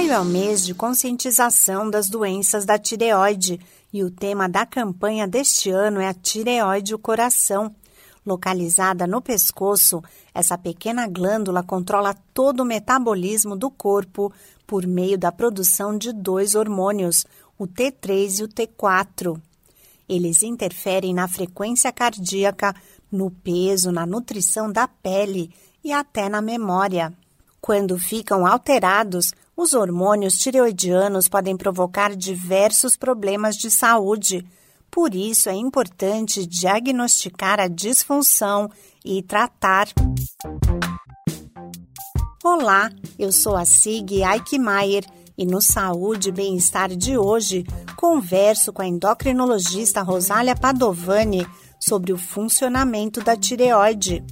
Maio é o mês de conscientização das doenças da tireoide e o tema da campanha deste ano é a tireoide o coração. Localizada no pescoço, essa pequena glândula controla todo o metabolismo do corpo por meio da produção de dois hormônios, o T3 e o T4. Eles interferem na frequência cardíaca, no peso, na nutrição da pele e até na memória. Quando ficam alterados, os hormônios tireoidianos podem provocar diversos problemas de saúde. Por isso, é importante diagnosticar a disfunção e tratar. Olá, eu sou a Sig Eichmeier e no Saúde e Bem-Estar de hoje converso com a endocrinologista Rosália Padovani sobre o funcionamento da tireoide.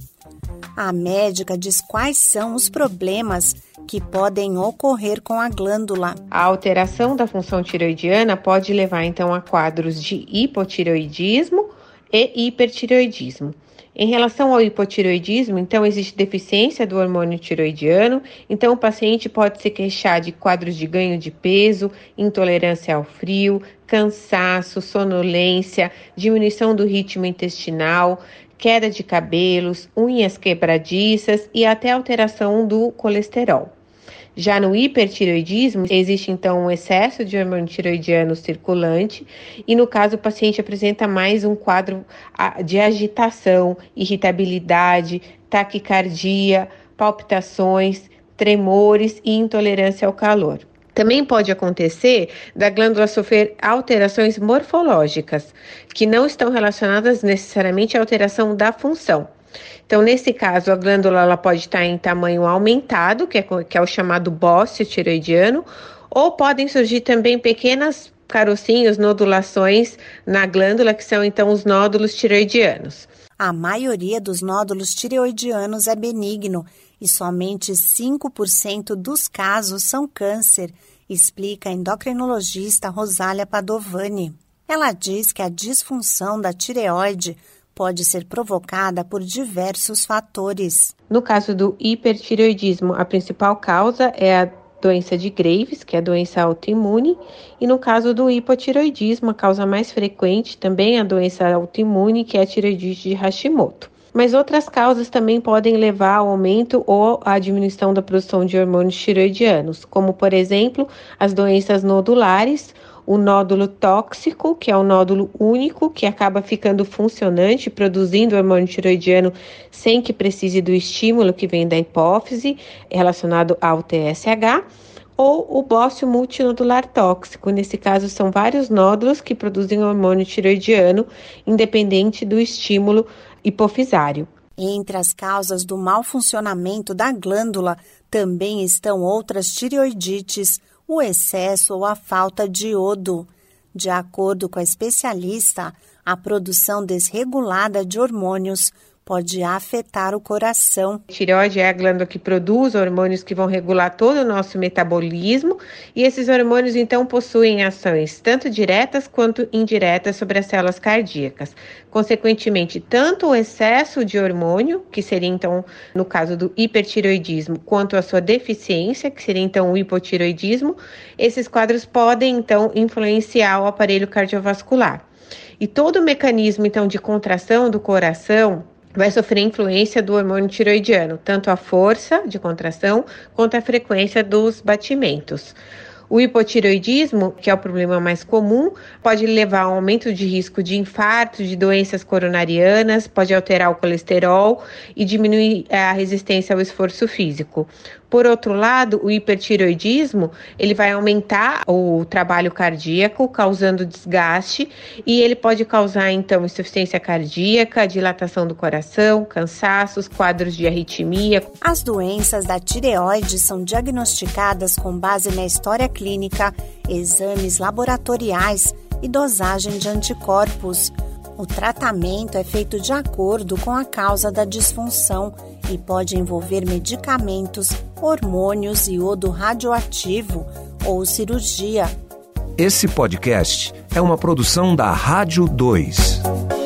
A médica diz quais são os problemas que podem ocorrer com a glândula. A alteração da função tiroidiana pode levar então a quadros de hipotireoidismo e hipertireoidismo. Em relação ao hipotireoidismo, então existe deficiência do hormônio tiroidiano, então o paciente pode se queixar de quadros de ganho de peso, intolerância ao frio, cansaço, sonolência, diminuição do ritmo intestinal, queda de cabelos, unhas quebradiças e até alteração do colesterol. Já no hipertiroidismo, existe então um excesso de hormônio tiroidiano circulante e, no caso, o paciente apresenta mais um quadro de agitação, irritabilidade, taquicardia, palpitações, tremores e intolerância ao calor. Também pode acontecer da glândula sofrer alterações morfológicas, que não estão relacionadas necessariamente à alteração da função. Então, nesse caso, a glândula ela pode estar em tamanho aumentado, que é, que é o chamado bócio tiroidiano, ou podem surgir também pequenas carocinhos, nodulações na glândula, que são então os nódulos tiroidianos. A maioria dos nódulos tireoidianos é benigno e somente 5% dos casos são câncer, explica a endocrinologista Rosália Padovani. Ela diz que a disfunção da tireoide pode ser provocada por diversos fatores. No caso do hipertireoidismo, a principal causa é a doença de Graves, que é a doença autoimune, e no caso do hipotireoidismo, a causa mais frequente também é a doença autoimune, que é a tireoidite de Hashimoto. Mas outras causas também podem levar ao aumento ou à diminuição da produção de hormônios tireoidianos, como por exemplo as doenças nodulares o nódulo tóxico, que é um nódulo único, que acaba ficando funcionante, produzindo hormônio tiroidiano sem que precise do estímulo que vem da hipófise, relacionado ao TSH ou o bócio multinodular tóxico. Nesse caso, são vários nódulos que produzem hormônio tiroidiano, independente do estímulo hipofisário. Entre as causas do mau funcionamento da glândula também estão outras tireoidites, o excesso ou a falta de iodo. De acordo com a especialista, a produção desregulada de hormônios pode afetar o coração. A tireoide é a glândula que produz hormônios que vão regular todo o nosso metabolismo e esses hormônios então possuem ações tanto diretas quanto indiretas sobre as células cardíacas. Consequentemente, tanto o excesso de hormônio, que seria então no caso do hipertireoidismo, quanto a sua deficiência, que seria então o hipotireoidismo, esses quadros podem então influenciar o aparelho cardiovascular. E todo o mecanismo então de contração do coração vai sofrer influência do hormônio tiroidiano, tanto a força de contração quanto a frequência dos batimentos. O hipotiroidismo, que é o problema mais comum, pode levar a um aumento de risco de infarto, de doenças coronarianas, pode alterar o colesterol e diminuir a resistência ao esforço físico. Por outro lado, o hipertiroidismo, ele vai aumentar o trabalho cardíaco, causando desgaste, e ele pode causar então insuficiência cardíaca, dilatação do coração, cansaços, quadros de arritmia. As doenças da tireoide são diagnosticadas com base na história clínica, exames laboratoriais e dosagem de anticorpos. O tratamento é feito de acordo com a causa da disfunção e pode envolver medicamentos, hormônios, iodo radioativo ou cirurgia. Esse podcast é uma produção da Rádio 2.